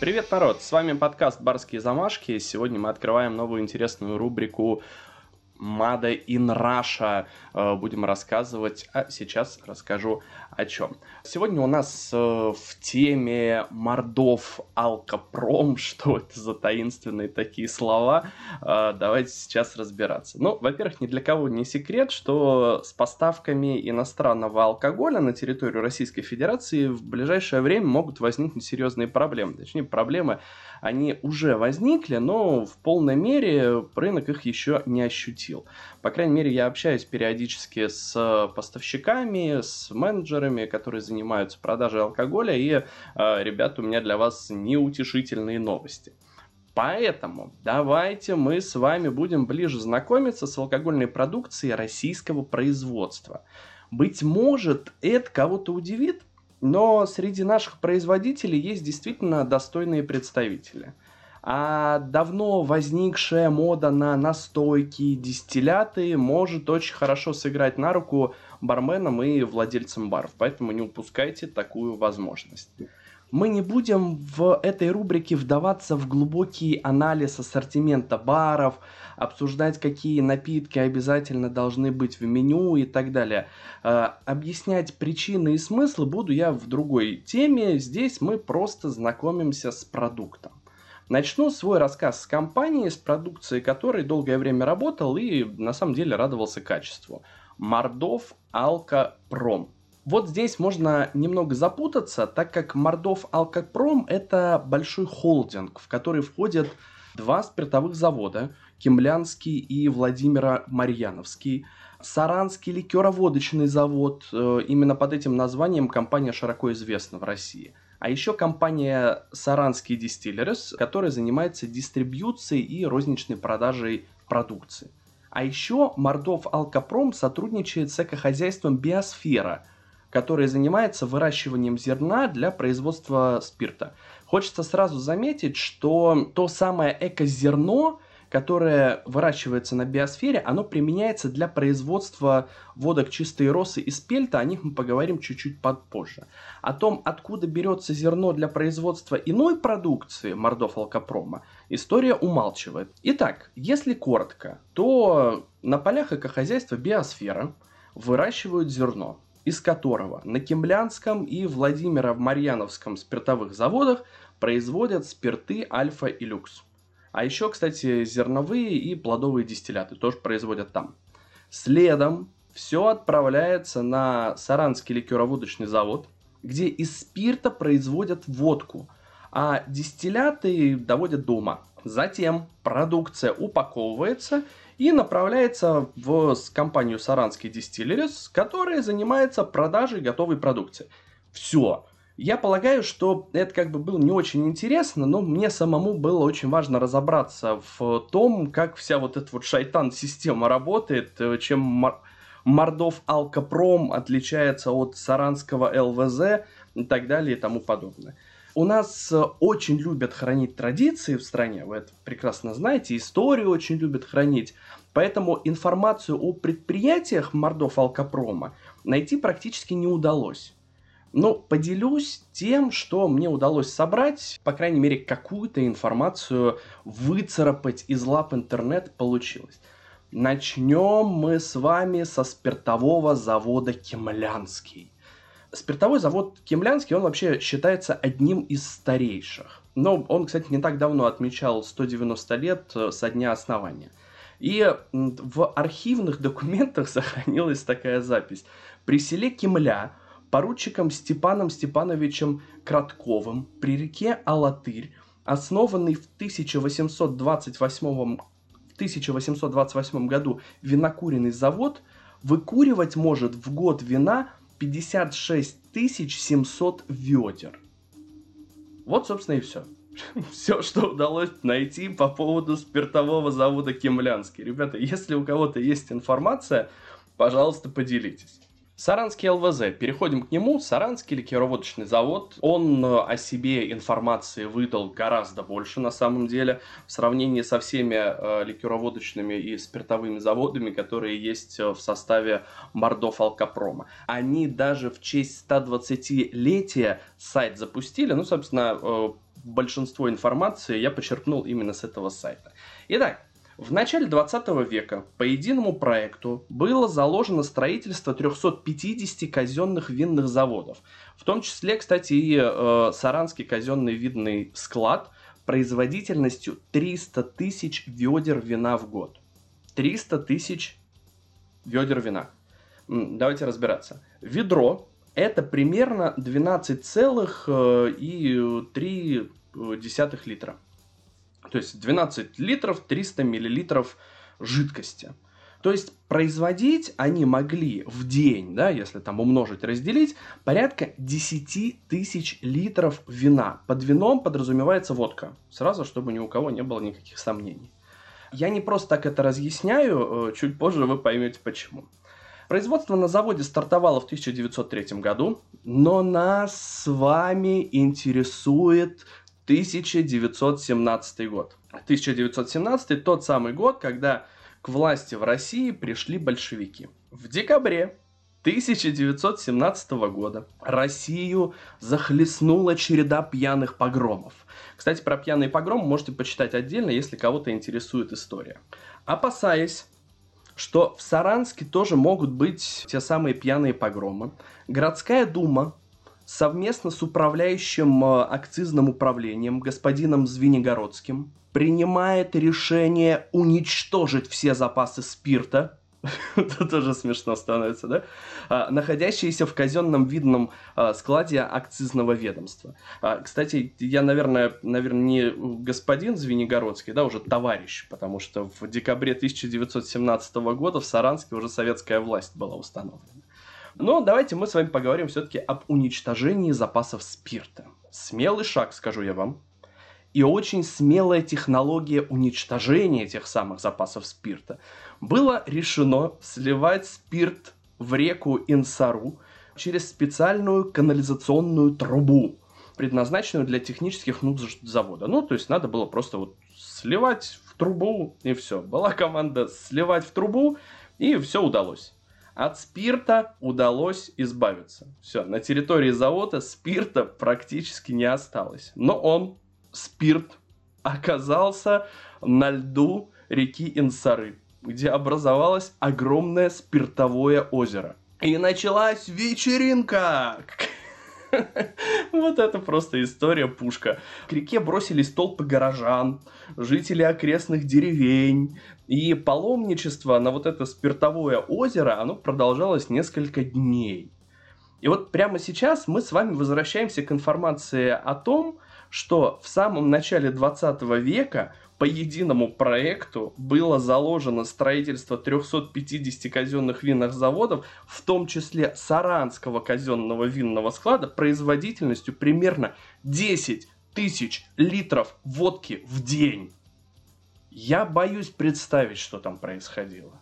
Привет, народ! С вами подкаст «Барские замашки». Сегодня мы открываем новую интересную рубрику Made in Russia э, будем рассказывать, а сейчас расскажу о чем. Сегодня у нас э, в теме Мордов Алкопром, что это за таинственные такие слова, э, давайте сейчас разбираться. Ну, во-первых, ни для кого не секрет, что с поставками иностранного алкоголя на территорию Российской Федерации в ближайшее время могут возникнуть серьезные проблемы. Точнее, проблемы они уже возникли, но в полной мере рынок их еще не ощутил. По крайней мере, я общаюсь периодически с поставщиками, с менеджерами, которые занимаются продажей алкоголя, и, э, ребята, у меня для вас неутешительные новости. Поэтому давайте мы с вами будем ближе знакомиться с алкогольной продукцией российского производства. Быть может, это кого-то удивит, но среди наших производителей есть действительно достойные представители. А давно возникшая мода на настойки, дистилляты может очень хорошо сыграть на руку барменам и владельцам баров, поэтому не упускайте такую возможность. Мы не будем в этой рубрике вдаваться в глубокий анализ ассортимента баров, обсуждать, какие напитки обязательно должны быть в меню и так далее. Э, объяснять причины и смыслы буду я в другой теме. Здесь мы просто знакомимся с продуктом. Начну свой рассказ с компании, с продукцией которой долгое время работал и на самом деле радовался качеству. Мордов Алкопром. Вот здесь можно немного запутаться, так как Мордов Алкопром это большой холдинг, в который входят два спиртовых завода, Кемлянский и Владимира Марьяновский, Саранский ликероводочный завод, э, именно под этим названием компания широко известна в России. А еще компания Саранский Distilleries, которая занимается дистрибьюцией и розничной продажей продукции. А еще Мордов Алкопром сотрудничает с экохозяйством Биосфера – который занимается выращиванием зерна для производства спирта. Хочется сразу заметить, что то самое экозерно, которое выращивается на биосфере, оно применяется для производства водок чистой росы и спельта, о них мы поговорим чуть-чуть попозже. О том, откуда берется зерно для производства иной продукции мордов алкопрома, история умалчивает. Итак, если коротко, то на полях экохозяйства биосфера выращивают зерно из которого на Кемлянском и Владимиро-Марьяновском спиртовых заводах производят спирты Альфа и Люкс. А еще, кстати, зерновые и плодовые дистилляты тоже производят там. Следом все отправляется на Саранский ликероводочный завод, где из спирта производят водку, а дистилляты доводят до ума. Затем продукция упаковывается и направляется в компанию Саранский Distilleries, которая занимается продажей готовой продукции. Все. Я полагаю, что это как бы было не очень интересно, но мне самому было очень важно разобраться в том, как вся вот эта вот шайтан-система работает, э, чем Мордов Алкопром отличается от Саранского ЛВЗ и так далее и тому подобное. У нас э, очень любят хранить традиции в стране, вы это прекрасно знаете, историю очень любят хранить. Поэтому информацию о предприятиях Мордов Алкопрома найти практически не удалось. Но поделюсь тем, что мне удалось собрать, по крайней мере, какую-то информацию выцарапать из лап интернет получилось. Начнем мы с вами со спиртового завода Кемлянский. Спиртовой завод Кемлянский, он вообще считается одним из старейших. Но он, кстати, не так давно отмечал 190 лет э, со дня основания. И в архивных документах сохранилась такая запись. При селе Кемля поручиком Степаном Степановичем Кратковым при реке Алатырь, основанный в 1828, в 1828 году винокуренный завод, выкуривать может в год вина 56 700 ведер. Вот, собственно, и все. Все, что удалось найти по поводу спиртового завода Кемлянский. Ребята, если у кого-то есть информация, пожалуйста, поделитесь. Саранский ЛВЗ. Переходим к нему. Саранский ликероводочный завод. Он э, о себе информации выдал гораздо больше на самом деле в сравнении со всеми э, ликероводочными и спиртовыми заводами, которые есть э, в составе Мордов Алкопрома. Они даже в честь 120-летия сайт запустили. Ну, собственно, э, большинство информации я почерпнул именно с этого сайта. Итак, в начале 20 века по единому проекту было заложено строительство 350 казенных винных заводов. В том числе, кстати, и э, Саранский казенный винный склад производительностью 300 тысяч ведер вина в год. 300 тысяч ведер вина. Давайте разбираться. Ведро – это примерно 12,3 э, литра. То есть 12 литров 300 миллилитров жидкости. То есть производить они могли в день, да, если там умножить, разделить, порядка 10 тысяч литров вина. Под вином подразумевается водка. Сразу, чтобы ни у кого не было никаких сомнений. Я не просто так это разъясняю, э, чуть позже вы поймете почему. Производство на заводе стартовало в 1903 году, но нас с вами интересует 1917 год. 1917 тот самый год, когда к власти в России пришли большевики. В декабре 1917 года Россию захлестнула череда пьяных погромов. Кстати, про пьяный погром можете почитать отдельно, если кого-то интересует история. Опасаясь, что в Саранске тоже могут быть те самые пьяные погромы, городская дума совместно с управляющим э, акцизным управлением господином Звенигородским принимает решение уничтожить все запасы спирта, это тоже смешно становится, да? А, находящиеся в казенном видном а, складе акцизного ведомства. А, кстати, я, наверное, наверное, не господин Звенигородский, да, уже товарищ, потому что в декабре 1917 года в Саранске уже советская власть была установлена. Но давайте мы с вами поговорим все-таки об уничтожении запасов спирта. Смелый шаг, скажу я вам. И очень смелая технология уничтожения этих самых запасов спирта. Было решено сливать спирт в реку Инсару через специальную канализационную трубу, предназначенную для технических нужд завода. Ну, то есть надо было просто вот сливать в трубу, и все. Была команда сливать в трубу, и все удалось. От спирта удалось избавиться. Все, на территории завода спирта практически не осталось. Но он, спирт, оказался на льду реки Инсары, где образовалось огромное спиртовое озеро. И началась вечеринка! Вот это просто история пушка. К реке бросились толпы горожан, жители окрестных деревень. И паломничество на вот это спиртовое озеро, оно продолжалось несколько дней. И вот прямо сейчас мы с вами возвращаемся к информации о том, что в самом начале 20 века по единому проекту было заложено строительство 350 казенных винных заводов, в том числе Саранского казенного винного склада, производительностью примерно 10 тысяч литров водки в день. Я боюсь представить, что там происходило.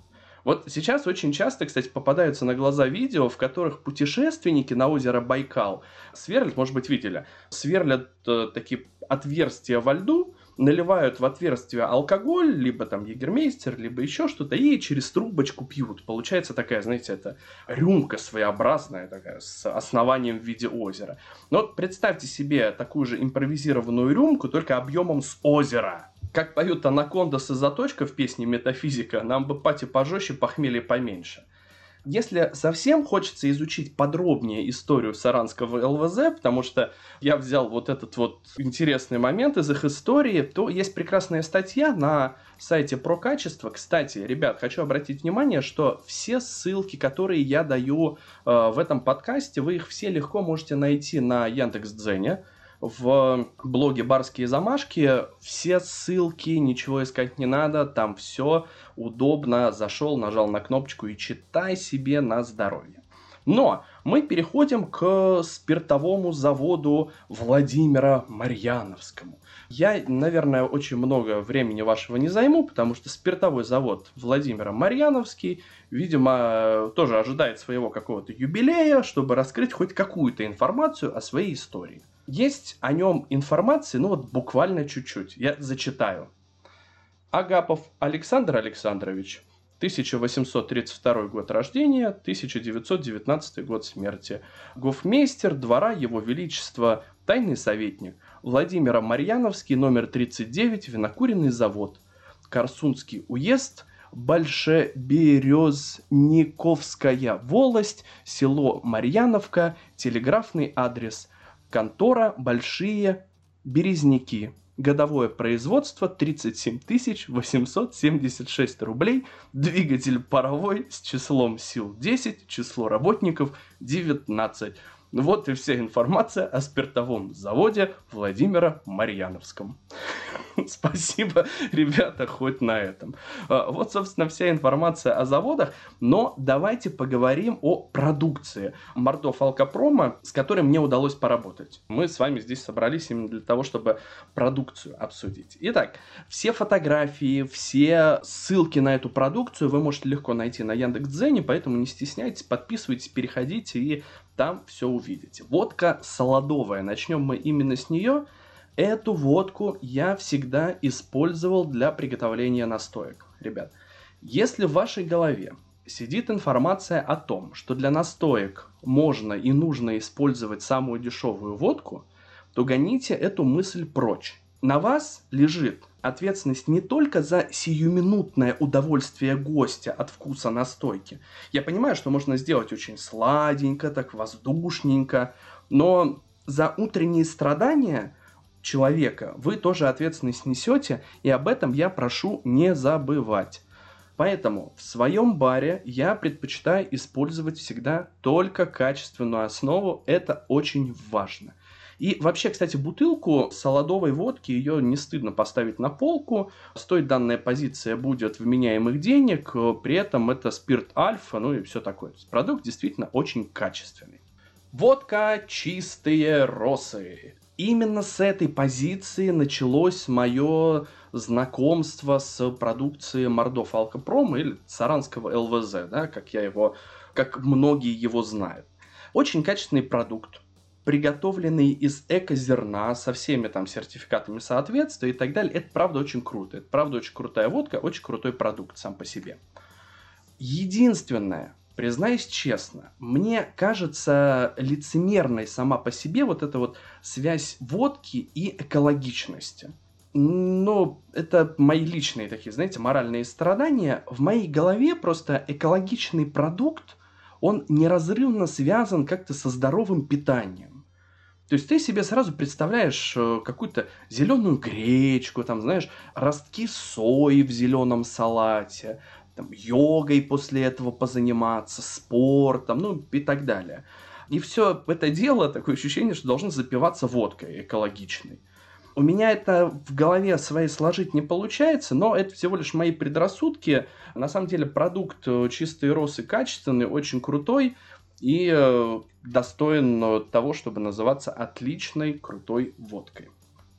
Вот сейчас очень часто, кстати, попадаются на глаза видео, в которых путешественники на озеро Байкал сверлят, может быть, видели, сверлят э, такие отверстия во льду, наливают в отверстие алкоголь, либо там егермейстер, либо еще что-то, и через трубочку пьют. Получается такая, знаете, это рюмка своеобразная такая, с основанием в виде озера. Но вот представьте себе такую же импровизированную рюмку, только объемом с озера. Как поют Анакондас и Заточка в песне «Метафизика», нам бы пати пожестче, похмелье поменьше. Если совсем хочется изучить подробнее историю Саранского ЛВЗ, потому что я взял вот этот вот интересный момент из их истории, то есть прекрасная статья на сайте про качество. Кстати, ребят, хочу обратить внимание, что все ссылки, которые я даю э, в этом подкасте, вы их все легко можете найти на Яндекс.Дзене в блоге «Барские замашки» все ссылки, ничего искать не надо, там все удобно, зашел, нажал на кнопочку и читай себе на здоровье. Но мы переходим к спиртовому заводу Владимира Марьяновскому. Я, наверное, очень много времени вашего не займу, потому что спиртовой завод Владимира Марьяновский, видимо, тоже ожидает своего какого-то юбилея, чтобы раскрыть хоть какую-то информацию о своей истории. Есть о нем информации, ну вот буквально чуть-чуть. Я зачитаю. Агапов Александр Александрович, 1832 год рождения, 1919 год смерти. Гофмейстер двора Его Величества, тайный советник, Владимира Марьяновский, номер 39, винокуренный завод. Корсунский уезд, Большеберезниковская волость, село Марьяновка, телеграфный адрес, контора Большие Березники. Годовое производство 37 876 рублей, двигатель паровой с числом сил 10, число работников 19. Вот и вся информация о спиртовом заводе Владимира Марьяновском. Спасибо, ребята, хоть на этом. А, вот, собственно, вся информация о заводах, но давайте поговорим о продукции Мордов Алкопрома, с которой мне удалось поработать. Мы с вами здесь собрались именно для того, чтобы продукцию обсудить. Итак, все фотографии, все ссылки на эту продукцию вы можете легко найти на Яндекс.Дзене, поэтому не стесняйтесь, подписывайтесь, переходите и там все увидите. Водка солодовая, начнем мы именно с нее. Эту водку я всегда использовал для приготовления настоек. Ребят, если в вашей голове сидит информация о том, что для настоек можно и нужно использовать самую дешевую водку, то гоните эту мысль прочь. На вас лежит ответственность не только за сиюминутное удовольствие гостя от вкуса настойки. Я понимаю, что можно сделать очень сладенько, так воздушненько, но за утренние страдания человека вы тоже ответственность несете, и об этом я прошу не забывать. Поэтому в своем баре я предпочитаю использовать всегда только качественную основу, это очень важно. И вообще, кстати, бутылку солодовой водки, ее не стыдно поставить на полку. Стоит данная позиция будет вменяемых денег, при этом это спирт альфа, ну и все такое. Продукт действительно очень качественный. Водка «Чистые росы». Именно с этой позиции началось мое знакомство с продукцией Мордов Алкопрома или Саранского ЛВЗ, да, как я его, как многие его знают. Очень качественный продукт, приготовленный из эко-зерна со всеми там сертификатами соответствия и так далее. Это правда очень круто. Это правда очень крутая водка, очень крутой продукт сам по себе. Единственное, признаюсь честно, мне кажется лицемерной сама по себе вот эта вот связь водки и экологичности. Но это мои личные такие, знаете, моральные страдания. В моей голове просто экологичный продукт, он неразрывно связан как-то со здоровым питанием. То есть ты себе сразу представляешь э, какую-то зеленую гречку, там, знаешь, ростки сои в зеленом салате, там, йогой после этого позаниматься, спортом, ну и так далее. И все это дело, такое ощущение, что должно запиваться водкой экологичной. У меня это в голове своей сложить не получается, но это всего лишь мои предрассудки. На самом деле продукт э, чистый росы качественный, очень крутой и э, достоин того, чтобы называться отличной крутой водкой.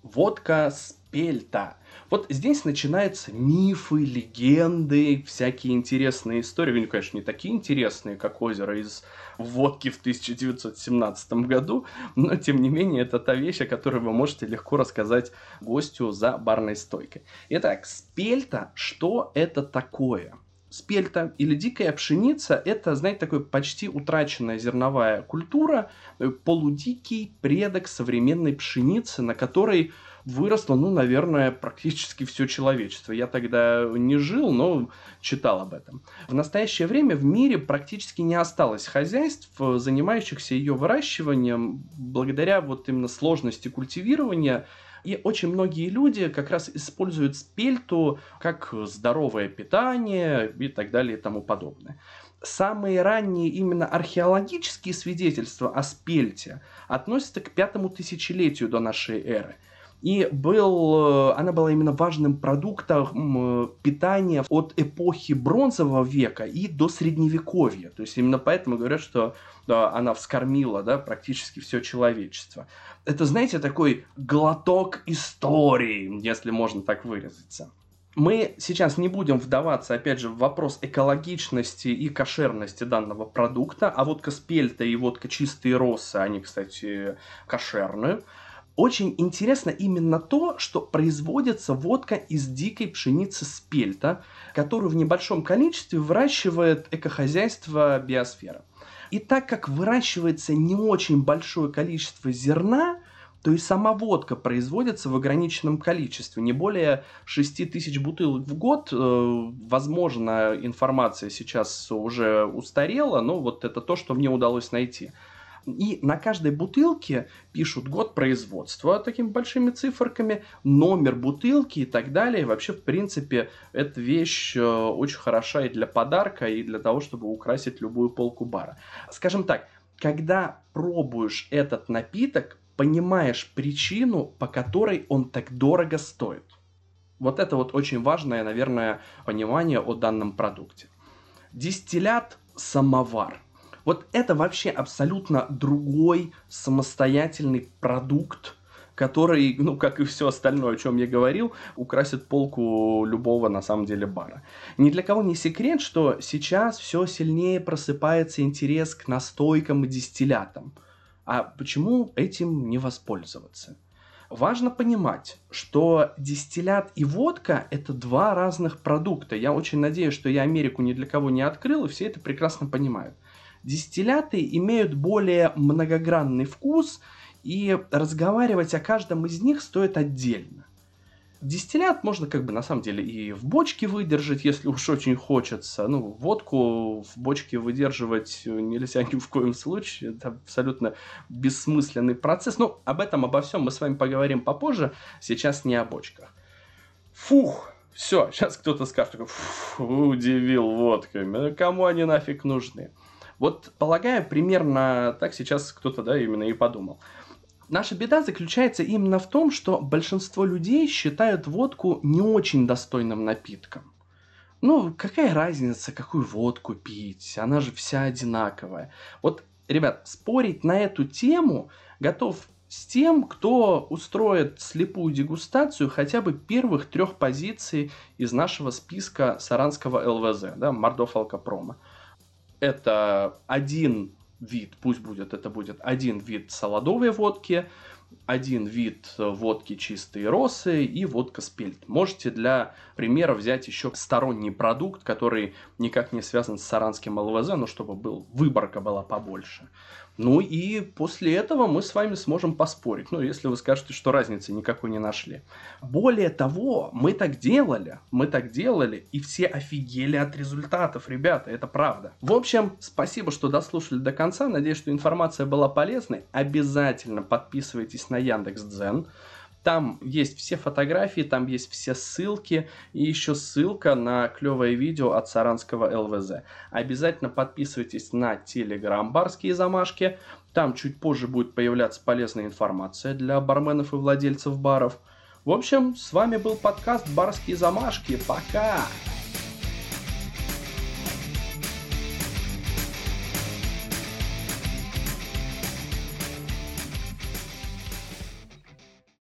Водка спельта. Вот здесь начинаются мифы, легенды, всякие интересные истории. Ну, конечно, не такие интересные, как озеро из водки в 1917 году, но, тем не менее, это та вещь, о которой вы можете легко рассказать гостю за барной стойкой. Итак, спельта, что это такое? Спельта или дикая пшеница – это, знаете, такой почти утраченная зерновая культура, э, полудикий предок современной пшеницы, на которой выросло, ну, наверное, практически все человечество. Я тогда не жил, но читал об этом. В настоящее время в мире практически не осталось хозяйств, занимающихся ее выращиванием, благодаря вот именно сложности культивирования – и очень многие люди как раз используют спельту как здоровое питание и так далее и тому подобное. Самые ранние именно археологические свидетельства о спельте относятся к пятому тысячелетию до нашей эры – и был, э, она была именно важным продуктом питания от эпохи бронзового века и до средневековья. То есть именно поэтому говорят, что да, она вскормила да, практически все человечество. Это, знаете, такой глоток истории, если можно так выразиться. Мы сейчас не будем вдаваться, опять же, в вопрос экологичности и кошерности данного продукта, а водка спельта и водка чистые росы, они, кстати, кошерные. Очень интересно именно то, что производится водка из дикой пшеницы спельта, которую в небольшом количестве выращивает экохозяйство биосфера. И так как выращивается не очень большое количество зерна, то и сама водка производится в ограниченном количестве, не более 6 тысяч бутылок в год. Э, возможно, информация сейчас уже устарела, но вот это то, что мне удалось найти. И на каждой бутылке пишут год производства такими большими циферками, номер бутылки и так далее. И вообще, в принципе, эта вещь э, очень хороша и для подарка, и для того, чтобы украсить любую полку бара. Скажем так, когда пробуешь этот напиток, понимаешь причину, по которой он так дорого стоит. Вот это вот очень важное, наверное, понимание о данном продукте. Дистиллят самовар. Вот это вообще абсолютно другой самостоятельный продукт, который, ну, как и все остальное, о чем я говорил, украсит полку любого, на самом деле, бара. Ни для кого не секрет, что сейчас все сильнее просыпается интерес к настойкам и дистиллятам. А почему этим не воспользоваться? Важно понимать, что дистиллят и водка – это два разных продукта. Я очень надеюсь, что я Америку ни для кого не открыл, и все это прекрасно понимают. Дистилляты имеют более многогранный вкус – и разговаривать о каждом из них стоит отдельно. Дистиллят можно как бы на самом деле и в бочке выдержать, если уж очень хочется. Ну, водку в бочке выдерживать нельзя ни в коем случае. Это абсолютно бессмысленный процесс. Ну, об этом, обо всем мы с вами поговорим попозже. Сейчас не о бочках. Фух, все, сейчас кто-то скажет, удивил водками. Кому они нафиг нужны? Вот, полагаю, примерно так сейчас кто-то, да, именно и подумал. Наша беда заключается именно в том, что большинство людей считают водку не очень достойным напитком. Ну, какая разница, какую водку пить? Она же вся одинаковая. Вот, ребят, спорить на эту тему готов с тем, кто устроит слепую дегустацию хотя бы первых трех позиций из нашего списка саранского ЛВЗ, да, Мордов Алкопрома. Это один вид, пусть будет, это будет один вид солодовой водки, один вид водки чистые росы и водка спельт. Можете для примера взять еще сторонний продукт, который никак не связан с саранским ЛВЗ, но чтобы был, выборка была побольше. Ну и после этого мы с вами сможем поспорить. Ну, если вы скажете, что разницы никакой не нашли. Более того, мы так делали, мы так делали, и все офигели от результатов, ребята, это правда. В общем, спасибо, что дослушали до конца. Надеюсь, что информация была полезной. Обязательно подписывайтесь на Яндекс.Дзен. Там есть все фотографии, там есть все ссылки и еще ссылка на клевое видео от Саранского ЛВЗ. Обязательно подписывайтесь на Телеграм «Барские замашки». Там чуть позже будет появляться полезная информация для барменов и владельцев баров. В общем, с вами был подкаст «Барские замашки». Пока!